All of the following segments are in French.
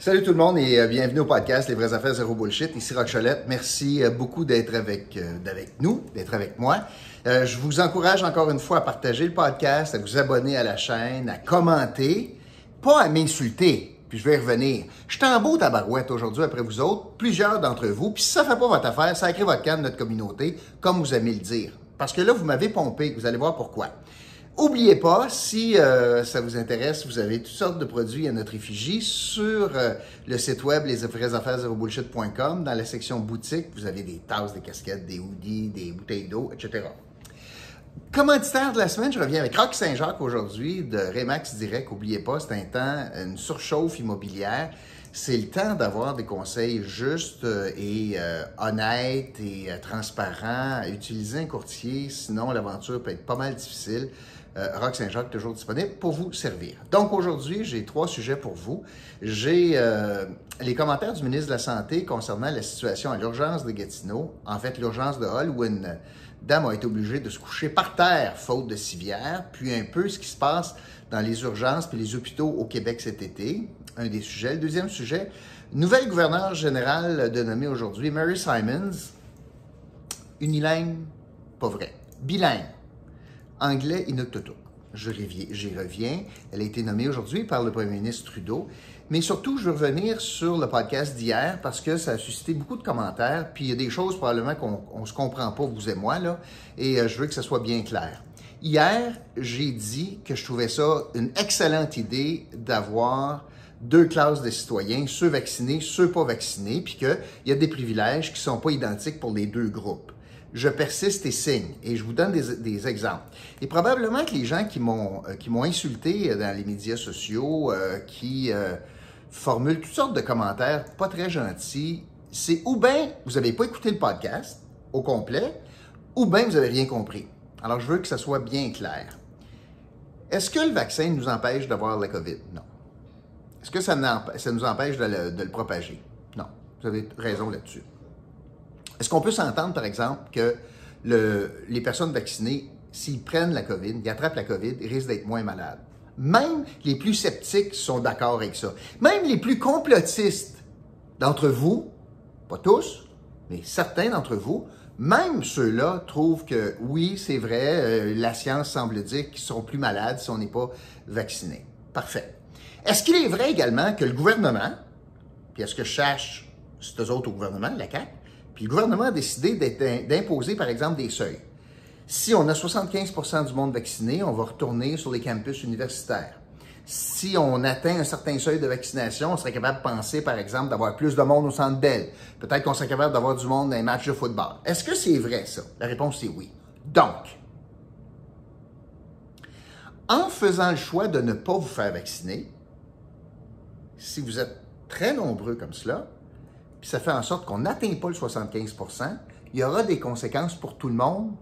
Salut tout le monde et euh, bienvenue au podcast Les vraies affaires zéro bullshit. Ici Rock Cholette. Merci euh, beaucoup d'être avec, euh, nous, d'être avec moi. je vous encourage encore une fois à partager le podcast, à vous abonner à la chaîne, à commenter, pas à m'insulter. Puis je vais y revenir. Je suis en beau tabarouette aujourd'hui après vous autres, plusieurs d'entre vous. Puis si ça fait pas votre affaire, sacrez votre de notre communauté, comme vous aimez le dire. Parce que là, vous m'avez pompé. Vous allez voir pourquoi. Oubliez pas, si euh, ça vous intéresse, vous avez toutes sortes de produits à notre effigie sur euh, le site web lesaffaires Dans la section boutique, vous avez des tasses, des casquettes, des hoodies, des bouteilles d'eau, etc. Commanditaire de la semaine, je reviens avec Rock Saint-Jacques aujourd'hui de Remax Direct. N'oubliez pas, c'est un temps, une surchauffe immobilière. C'est le temps d'avoir des conseils justes euh, et honnêtes et transparents. Utiliser un courtier, sinon l'aventure peut être pas mal difficile. Euh, Rock Saint-Jacques toujours disponible pour vous servir. Donc aujourd'hui, j'ai trois sujets pour vous. J'ai euh, les commentaires du ministre de la Santé concernant la situation à l'urgence de Gatineau, en fait l'urgence de Hall, où une dame a été obligée de se coucher par terre faute de civière, puis un peu ce qui se passe dans les urgences puis les hôpitaux au Québec cet été, un des sujets. Le deuxième sujet, nouvelle gouverneure générale de nommer aujourd'hui, Mary Simons, unilingue, pas vrai, bilingue anglais Inuktitut. J'y reviens. Elle a été nommée aujourd'hui par le premier ministre Trudeau. Mais surtout, je veux revenir sur le podcast d'hier parce que ça a suscité beaucoup de commentaires. Puis il y a des choses probablement qu'on ne se comprend pas, vous et moi, là. Et euh, je veux que ça soit bien clair. Hier, j'ai dit que je trouvais ça une excellente idée d'avoir deux classes de citoyens, ceux vaccinés, ceux pas vaccinés, puis qu'il y a des privilèges qui ne sont pas identiques pour les deux groupes je persiste et signe. Et je vous donne des, exemples. Et probablement que les gens qui m'ont euh, insulté dans les médias sociaux, euh, qui euh, formulent toutes sortes de commentaires pas très gentils, c'est ou bien vous n'avez pas écouté le podcast au complet, ou bien vous n'avez rien compris. Alors, je veux que ça soit bien clair. Est-ce que le vaccin nous empêche d'avoir la COVID? Non. Est-ce que ça, nous empêche de le propager? Non. Vous avez raison là-dessus. Est-ce qu'on peut s'entendre, par exemple, que les personnes vaccinées, s'ils prennent la COVID, ils attrapent la COVID, ils risquent d'être moins malades? Même les plus sceptiques sont d'accord avec ça. Même les plus complotistes d'entre vous, pas tous, mais certains d'entre vous, même ceux-là trouvent que oui, c'est vrai, euh, la science semble dire qu'ils seront plus malades si on n'est pas vacciné. Parfait. Est-ce qu'il est vrai également que le gouvernement, puis est-ce que cherche, c'est eux autres au gouvernement, la CAQ, puis le gouvernement a décidé d'imposer, par exemple, des seuils. Si on a 75% du monde vacciné, on va retourner sur les campus universitaires. Si on atteint un certain seuil de vaccination, on serait capable de penser, par exemple, d'avoir plus de monde au centre d'elle. Peut-être qu'on serait capable d'avoir du monde dans les matchs de football. Est-ce que c'est vrai, ça? La réponse, c'est oui. Donc, en faisant le choix de ne pas vous faire vacciner, si vous êtes très nombreux comme cela, puis ça fait en sorte qu'on n'atteint pas le 75% il y aura des conséquences pour tout le monde,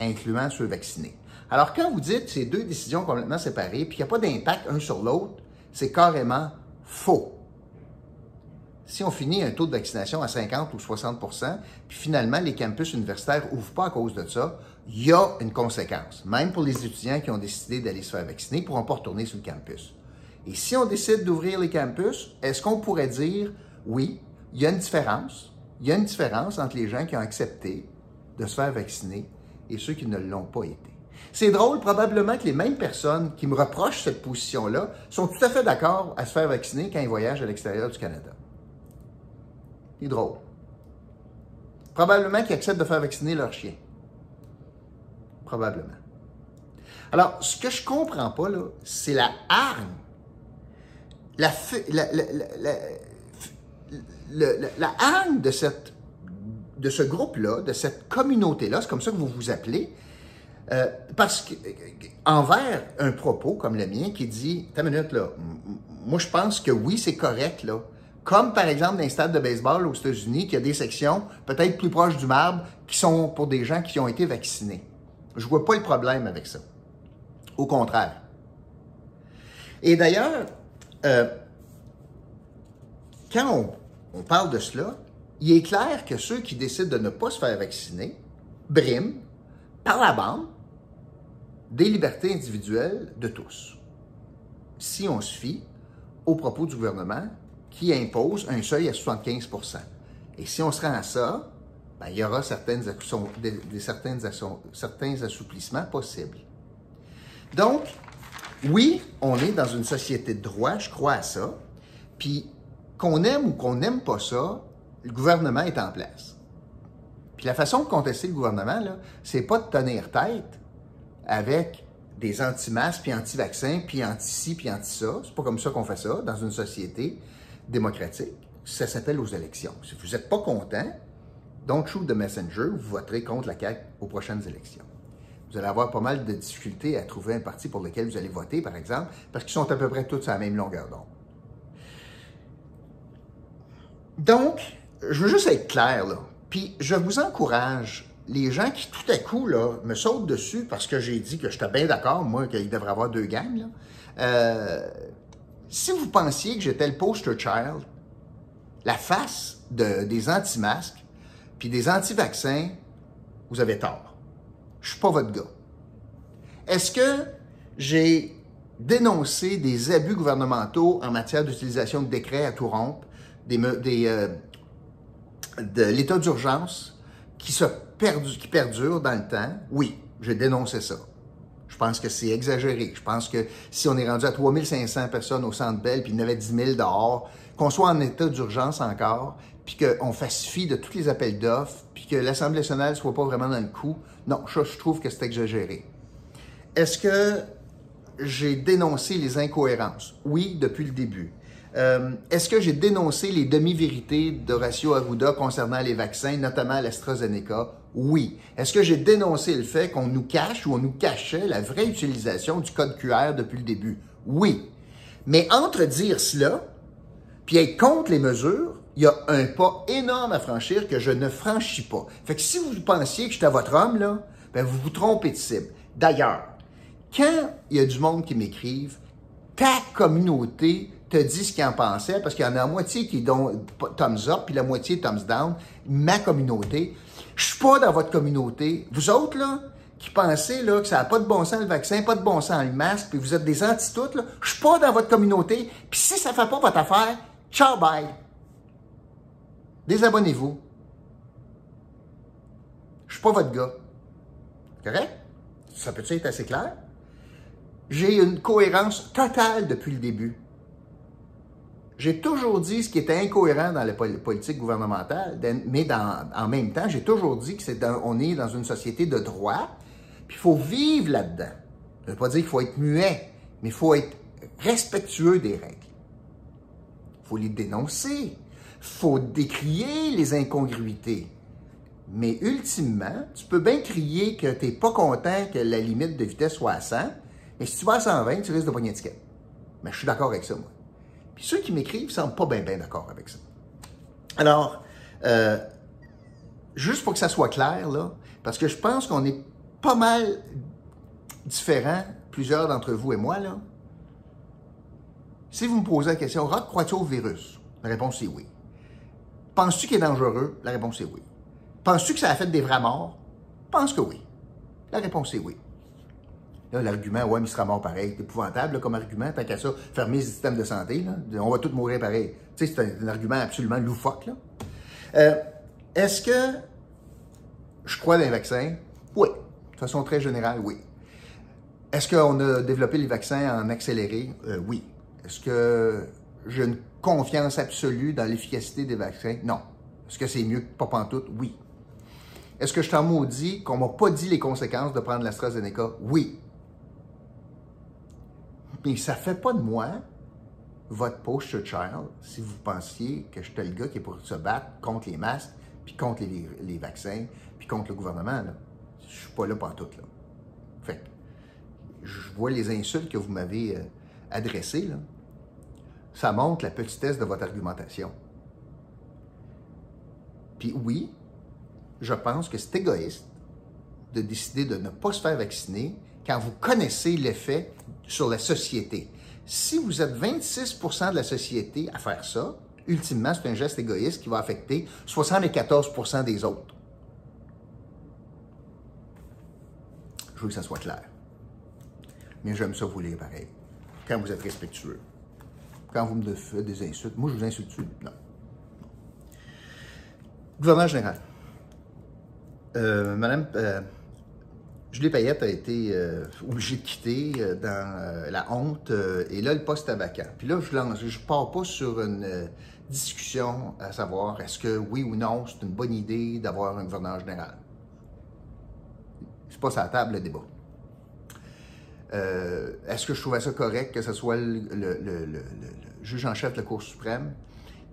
incluant ceux vaccinés. Alors, quand vous dites ces deux décisions complètement séparées, puis qu'il n'y a pas d'impact un sur l'autre, c'est carrément faux. Si on finit un taux de vaccination à 50 ou 60% puis finalement les campus universitaires n'ouvrent pas à cause de ça, il y a une conséquence. Même pour les étudiants qui ont décidé d'aller se faire vacciner, ils ne pourront pas retourner sur le campus. Et si on décide d'ouvrir les campus, est-ce qu'on pourrait dire, oui, il y a une différence. Il y a une différence entre les gens qui ont accepté de se faire vacciner et ceux qui ne l'ont pas été. C'est drôle, probablement que les mêmes personnes qui me reprochent cette position-là sont tout à fait d'accord à se faire vacciner quand ils voyagent à l'extérieur du Canada. C'est drôle. Probablement qu'ils acceptent de faire vacciner leur chien. Probablement. Alors, ce que je comprends pas, là, c'est la hargne, la, haine de, cette, de ce groupe-là, de cette communauté-là, c'est comme ça que vous vous appelez, euh, parce que, envers un propos comme le mien qui dit, ta minute là, moi je pense que oui, c'est correct là. Comme par exemple dans les stades de baseball aux États-Unis, qu'il y a des sections peut-être plus proches du marbre qui sont pour des gens qui ont été vaccinés. Je vois pas le problème avec ça. Au contraire. Et d'ailleurs, euh, quand on on parle de cela, il est clair que ceux qui décident de ne pas se faire vacciner briment par la bande des libertés individuelles de tous. Si on se fie aux propos du gouvernement qui impose un seuil à 75% Et si on se rend à ça, ben, il y aura certaines, des, certains assouplissements possibles. Donc, oui, on est dans une société de droit, je crois à ça. Puis, qu'on aime ou qu'on n'aime pas ça, le gouvernement est en place. Puis la façon de contester le gouvernement, c'est pas de tenir tête avec des anti-masques, puis anti-vaccins, puis anti-ci, puis anti-ça. C'est pas comme ça qu'on fait ça dans une société démocratique. Ça s'appelle aux élections. Si vous n'êtes pas content, don't shoot the messenger, vous voterez contre la CAQ aux prochaines élections. Vous allez avoir pas mal de difficultés à trouver un parti pour lequel vous allez voter, par exemple, parce qu'ils sont à peu près tous à la même longueur d'onde. Donc, je veux juste être clair, là. Puis, je vous encourage, les gens qui tout à coup, là, me sautent dessus parce que j'ai dit que j'étais bien d'accord, moi, qu'il devrait avoir deux gangs, là. Euh, si vous pensiez que j'étais le poster child, la face de, des anti-masques, puis des anti-vaccins, vous avez tort. Je suis pas votre gars. Est-ce que j'ai dénoncé des abus gouvernementaux en matière d'utilisation de décrets à tout rompre, euh, de l'état d'urgence qui, perdure dans le temps? Oui, j'ai dénoncé ça. Je pense que c'est exagéré. Je pense que si on est rendu à 3500 personnes au Centre Bell, puis il y en avait 10 000 dehors, qu'on soit en état d'urgence encore, puis qu'on fasse fi de tous les appels d'offres, puis que l'Assemblée nationale soit pas vraiment dans le coup, non, je, je trouve que c'est exagéré. Est-ce que j'ai dénoncé les incohérences? Oui, depuis le début. Euh, est-ce que j'ai dénoncé les demi-vérités d'Horacio Arruda concernant les vaccins, notamment l'AstraZeneca? Oui. Est-ce que j'ai dénoncé le fait qu'on nous cache ou on nous cachait la vraie utilisation du code QR depuis le début? Oui. Mais entre dire cela, puis être contre les mesures, il y a un pas énorme à franchir que je ne franchis pas. Fait que si vous pensiez que j'étais votre homme, là, ben vous vous trompez de cible. D'ailleurs, quand il y a du monde qui m'écrive, ta communauté te dit ce qu'ils en pensaient, parce qu'il y en a la moitié qui donnent thumbs up, puis la moitié thumbs down, ma communauté. Je suis pas dans votre communauté. Vous autres, là, qui pensez là, que ça n'a pas de bon sens le vaccin, pas de bon sens le masque, puis vous êtes des anti-toutes, je suis pas dans votre communauté. Puis si ça fait pas votre affaire, ciao, bye. Désabonnez-vous. Je suis pas votre gars. Correct? Ça peut être assez clair? J'ai une cohérence totale depuis le début. J'ai toujours dit ce qui était incohérent dans la politique gouvernementale, mais en même temps, j'ai toujours dit qu'on est dans une société de droit, puis il faut vivre là-dedans. Ça ne veut pas dire qu'il faut être muet, mais il faut être respectueux des règles. Il faut les dénoncer faut décrier les incongruités. Mais ultimement, tu peux bien crier que tu n'es pas content que la limite de vitesse soit à 100, mais si tu vas à 120, tu risques de pogner étiquette. Mais je suis d'accord avec ça, moi. Puis ceux qui m'écrivent ne semblent pas bien, bien d'accord avec ça. Alors, euh, juste pour que ça soit clair, là, parce que je pense qu'on est pas mal différents, plusieurs d'entre vous et moi, là. Si vous me posez la question, Rock, crois-tu au virus? La réponse est oui. Penses-tu qu'il est dangereux? La réponse est oui. Penses-tu que ça a fait des vrais morts? Pense que oui. La réponse est oui. Là, l'argument, ouais, mais il sera mort pareil, c'est épouvantable comme argument, tant qu'à ça, fermer le système de santé, on va tous mourir pareil. Tu sais, c'est un, argument absolument loufoque. Euh, est-ce que je crois dans les vaccins? Oui. De façon très générale, oui. Est-ce qu'on a développé les vaccins en accéléré? Euh, oui. Est-ce que j'ai une confiance absolue dans l'efficacité des vaccins? Non. Est-ce que c'est mieux que pas pantoute? Oui. Est-ce que je t'en maudis qu'on m'a pas dit les conséquences de prendre l'AstraZeneca? Oui. Mais ça fait pas de moi votre poster child si vous pensiez que je suis le gars qui est pour se battre contre les masques, puis contre les, vaccins, puis contre le gouvernement. Là. Je suis pas là pantoute, là. Fait je vois les insultes que vous m'avez euh, adressées, ça montre la petitesse de votre argumentation. Puis oui, je pense que c'est égoïste de décider de ne pas se faire vacciner quand vous connaissez l'effet sur la société. Si vous êtes 26 de la société à faire ça, ultimement, c'est un geste égoïste qui va affecter 74% des autres. Je veux que ça soit clair. Mais j'aime ça vous lire pareil, quand vous êtes respectueux. quand vous me faites des insultes. Moi, je vous insulte. Non. Gouverneur général. Euh, Madame euh, Julie Payette a été euh, obligée de quitter euh, dans euh, la honte et là, le poste est vacant. Puis là, je ne pars pas sur une discussion à savoir est-ce que oui ou non, c'est une bonne idée d'avoir un gouverneur général. C'est pas ça la table le débat. Est-ce que je trouvais ça correct que ce soit le, juge en chef de la Cour suprême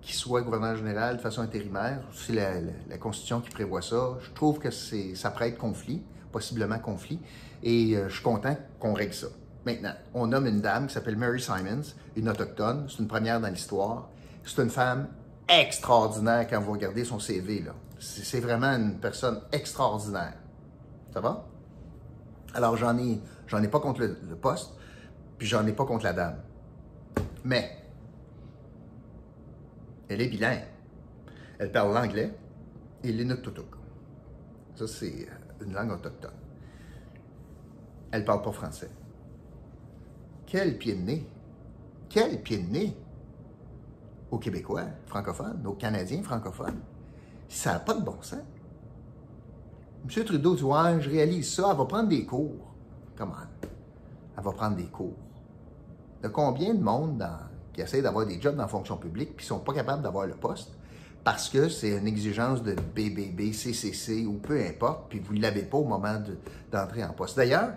qui soit gouverneur général de façon intérimaire? C'est la, la- Constitution qui prévoit ça. Je trouve que ça prête conflit, possiblement conflit, et euh, je suis content qu'on règle ça. Maintenant, on nomme une dame qui s'appelle Mary Simons, une autochtone. C'est une première dans l'histoire. C'est une femme extraordinaire quand vous regardez son CV. là. C'est vraiment une personne extraordinaire. Ça va? Alors, j'en ai, ai pas contre le, poste, puis j'en ai pas contre la dame. Mais, elle est bilingue. Elle parle l'anglais et l'inuktutuk. Ça, c'est une langue autochtone. Elle parle pas français. Quel pied de nez! Quel pied de nez! Aux Québécois francophones, aux Canadiens francophones? Ça n'a pas de bon sens. M. Trudeau dit Ouais, je réalise ça, elle va prendre des cours. Comment? Elle va prendre des cours. A combien de monde qui essaie d'avoir des jobs dans la fonction publique puis ne sont pas capables d'avoir le poste parce que c'est une exigence de BBB, CCC ou peu importe, puis vous ne l'avez pas au moment de- d'entrer en poste. D'ailleurs,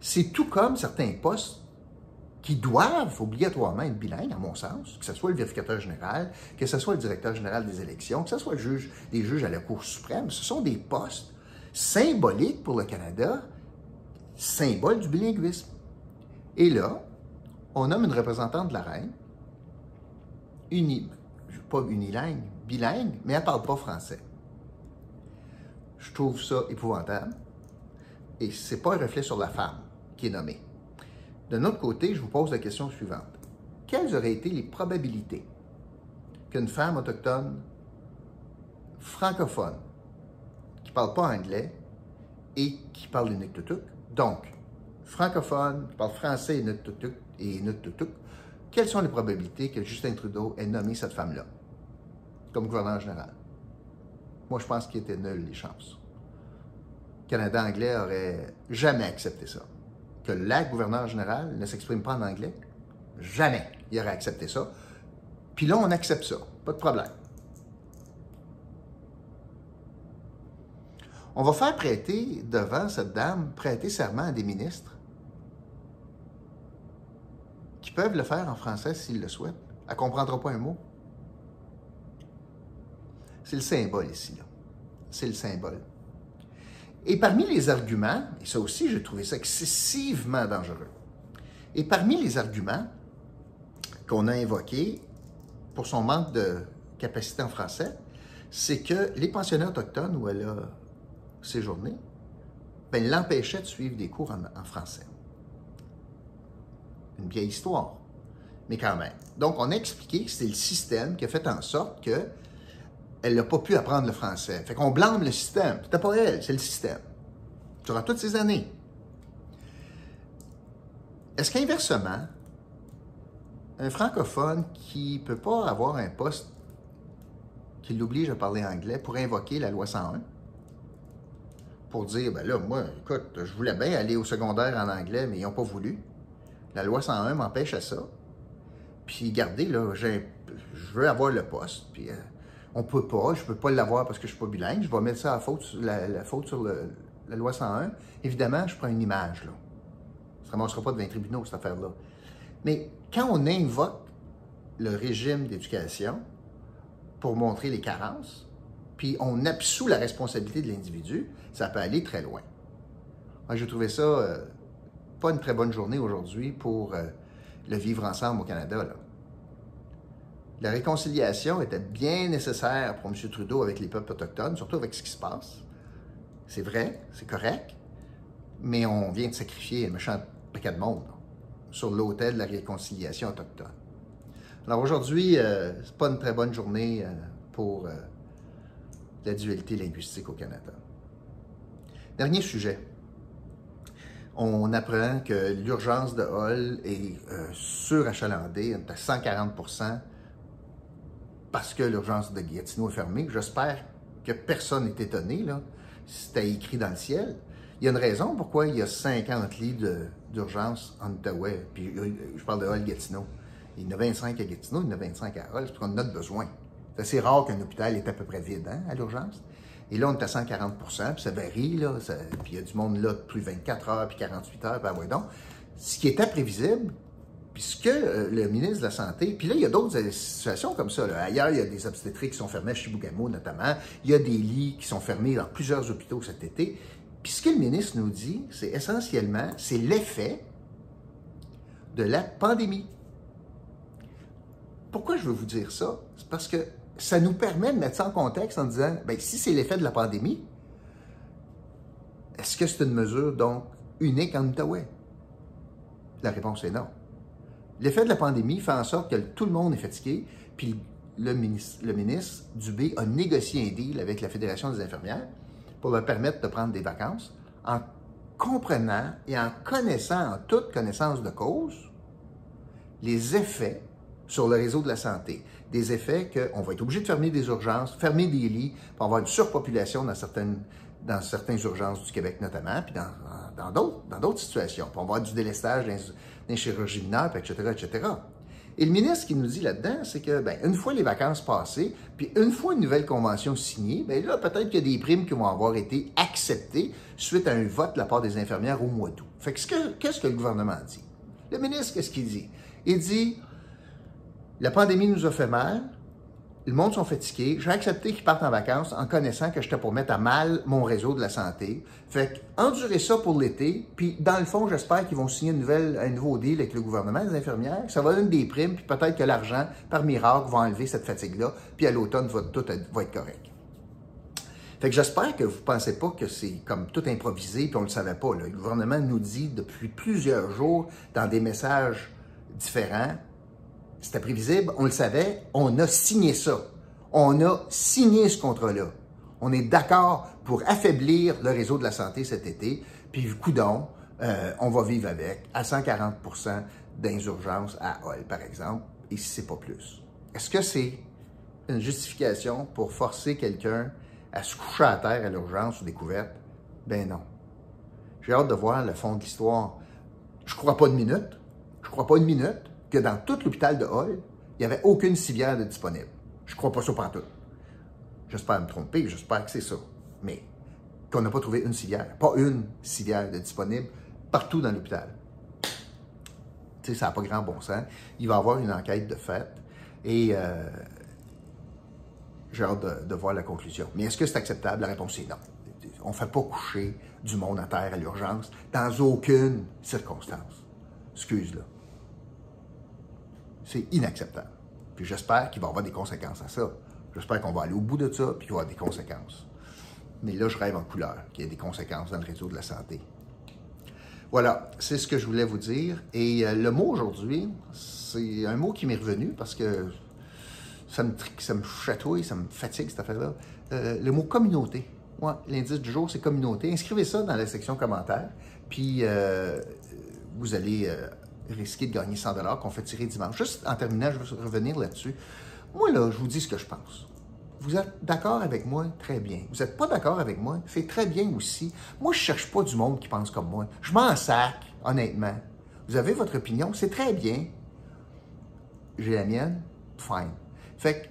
c'est tout comme certains postes qui doivent obligatoirement être bilingues, à mon sens, que ce soit le vérificateur général, que ce soit le directeur général des élections, que ce soit juge, les juges à la Cour suprême. Ce sont des postes symboliques pour le Canada, symbole du bilinguisme. Et là, on nomme une représentante de la reine, pas unilingue, bilingue, mais elle ne parle pas français. Je trouve ça épouvantable. Et ce n'est pas un reflet sur la femme qui est nommée. D'un autre côté, je vous pose la question suivante. Quelles auraient été les probabilités qu'une femme autochtone francophone qui ne parle pas anglais et qui parle l'inuktutuk, donc francophone, qui parle français et inuktutuk, et quelles sont les probabilités que Justin Trudeau ait nommé cette femme-là? Comme gouverneur général? Moi, je pense qu'il était nul les chances. Le Canada anglais aurait jamais accepté ça. Que la gouverneure générale ne s'exprime pas en anglais, jamais il aurait accepté ça. Puis là, on accepte ça. Pas de problème. On va faire prêter devant cette dame, prêter serment à des ministres qui peuvent le faire en français s'ils le souhaitent. Elle ne comprendra pas un mot. C'est le symbole ici. C'est le symbole. Et parmi les arguments, et ça aussi, j'ai trouvé ça excessivement dangereux, et parmi les arguments qu'on a invoqués pour son manque de capacité en français, c'est que les pensionnats autochtones où elle a séjourné, ben, l'empêchait de suivre des cours en, en français. Une vieille histoire, mais quand même. Donc, on a expliqué que c'est le système qui a fait en sorte que elle n'a pas pu apprendre le français. Fait qu'on blâme le système. C'était pas elle, c'est le système. Durant toutes ces années. Est-ce qu'inversement, un francophone qui ne peut pas avoir un poste qui l'oblige à parler anglais pour invoquer la loi 101, pour dire, ben là, moi, écoute, je voulais bien aller au secondaire en anglais, mais ils n'ont pas voulu. La loi 101 m'empêche à ça. Puis, regardez, là, je veux avoir le poste, puis... euh, on peut pas, je peux pas l'avoir parce que je suis pas bilingue, je vais mettre ça à la, faute sur la loi 101. Évidemment, je prends une image, là. Ça ne ramassera pas devant les tribunaux, cette affaire-là. Mais quand on invoque le régime d'éducation pour montrer les carences, puis on absout la responsabilité de l'individu, ça peut aller très loin. Moi, j'ai trouvé ça euh, pas une très bonne journée aujourd'hui pour euh, le vivre ensemble au Canada, là. La réconciliation était bien nécessaire pour M. Trudeau avec les peuples autochtones, surtout avec ce qui se passe. C'est vrai, c'est correct, mais on vient de sacrifier un méchant paquet de monde sur l'autel de la réconciliation autochtone. Alors aujourd'hui, euh, c'est pas une très bonne journée euh, pour euh, la dualité linguistique au Canada. Dernier sujet. on apprend que l'urgence de Hall est surachalandée, à 140 parce que l'urgence de Gatineau est fermée. J'espère que personne n'est étonné, là. C'était écrit dans le ciel. Il y a une raison pourquoi il y a 50 lits d'urgence en Outaouais. Puis je parle de Hall Gatineau. Il y en a 25 à Gatineau, il y en a 25 à Hall, c'est parce qu'on besoin. C'est assez rare qu'un hôpital est à peu près vide hein, à l'urgence. Et là, on est à 140% puis ça varie, là. puis il y a du monde là plus 24 heures, puis 48 heures, puis ah ouais, donc. Ce qui était prévisible, puisque euh, le ministre de la Santé, puis là, il y a d'autres situations comme ça. Ailleurs, il y a des obstétriques qui sont fermées, chez Bougamo notamment. Il y a des lits qui sont fermés dans plusieurs hôpitaux cet été. Puis ce que le ministre nous dit, c'est essentiellement, c'est l'effet de la pandémie. Pourquoi je veux vous dire ça? C'est parce que ça nous permet de mettre ça en contexte en disant, bien, si c'est l'effet de la pandémie, est-ce que c'est une mesure donc unique en Outaouais? La réponse est non. L'effet de la pandémie fait en sorte que tout le monde est fatigué, puis le ministre, le ministre Dubé a négocié un deal avec la Fédération des infirmières pour leur permettre de prendre des vacances en comprenant et en connaissant en toute connaissance de cause les effets sur le réseau de la santé. Des effets qu'on va être obligé de fermer des urgences, fermer des lits, pour avoir une surpopulation dans certaines, dans certaines urgences du Québec notamment, puis dans, d'autres, dans situations. Puis on va avoir du délestage dans, les chirurgies etc., etc. Et le ministre qui nous dit là-dedans, c'est que, ben, une fois les vacances passées, puis une fois une nouvelle convention signée, ben là, peut-être qu'il y a des primes qui vont avoir été acceptées suite à un vote de la part des infirmières au mois d'août. Fait que, qu'est-ce que le gouvernement dit? Le ministre, qu'est-ce qu'il dit? Il dit, la pandémie nous a fait mal, le monde sont fatigués, j'ai accepté qu'ils partent en vacances en connaissant que j'étais pour mettre à mal mon réseau de la santé. Fait endurer ça pour l'été, puis dans le fond, j'espère qu'ils vont signer un nouveau deal avec le gouvernement des infirmières, ça va donner des primes, puis peut-être que l'argent, par miracle, va enlever cette fatigue-là, puis à l'automne, tout va être correct. Fait que j'espère que vous ne pensez pas que c'est comme tout improvisé, puis on ne le savait pas. Le gouvernement nous dit depuis plusieurs jours, dans des messages différents, c'était prévisible, on le savait, on a signé ça. On a signé ce contrat-là. On est d'accord pour affaiblir le réseau de la santé cet été, puis coudon, euh, on va vivre avec à 140% d'insurgence à Hall, par exemple, et si c'est pas plus. Est-ce que c'est une justification pour forcer quelqu'un à se coucher à terre à l'urgence ou découverte? Ben non. J'ai hâte de voir le fond de l'histoire. Je crois pas une minute. Je crois pas une minute que dans tout l'hôpital de Hall, il n'y avait aucune civière de disponible. Je ne crois pas ça tout. J'espère me tromper, j'espère que c'est ça. Mais qu'on n'a pas trouvé une civière, pas une civière de disponible partout dans l'hôpital. Tu sais, ça n'a pas grand bon sens. Il va y avoir une enquête de fait et euh, j'ai hâte de, voir la conclusion. Mais est-ce que c'est acceptable? La réponse est non. On ne fait pas coucher du monde à terre à l'urgence dans aucune circonstance. Excuse-le. C'est inacceptable. Puis j'espère qu'il va y avoir des conséquences à ça. J'espère qu'on va aller au bout de ça, puis qu'il va y avoir des conséquences. Mais là, je rêve en couleur, qu'il y ait des conséquences dans le réseau de la santé. Voilà, c'est ce que je voulais vous dire. Et euh, le mot aujourd'hui, c'est un mot qui m'est revenu parce que ça me, ça me chatouille, ça me fatigue cette affaire-là. Euh, le mot communauté. Ouais, L'indice du jour, c'est communauté. Inscrivez ça dans la section commentaires, puis euh, vous allez risquer de gagner 100 qu'on fait tirer dimanche. Juste en terminant, je veux revenir là-dessus. Moi, là, je vous dis ce que je pense. Vous êtes d'accord avec moi? Très bien. Vous n'êtes pas d'accord avec moi? C'est très bien aussi. Moi, je ne cherche pas du monde qui pense comme moi. Je m'en sac, honnêtement. Vous avez votre opinion, c'est très bien. J'ai la mienne, fine. Fait que,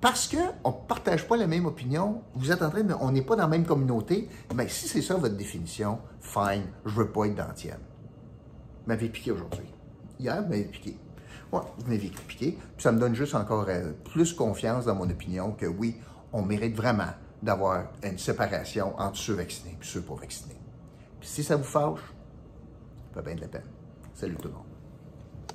parce qu'on ne partage pas la même opinion, vous êtes en train de. On n'est pas dans la même communauté, mais si c'est ça votre définition, fine, je ne veux pas être dans la tienne m'avait piqué aujourd'hui. Hier, vous m'avez piqué. Ouais, vous m'avez piqué. Puis ça me donne juste encore euh, plus confiance dans mon opinion que oui, on mérite vraiment d'avoir une séparation entre ceux vaccinés et ceux pas vaccinés. Puis si ça vous fâche, ça fait bien de la peine. Salut tout le monde.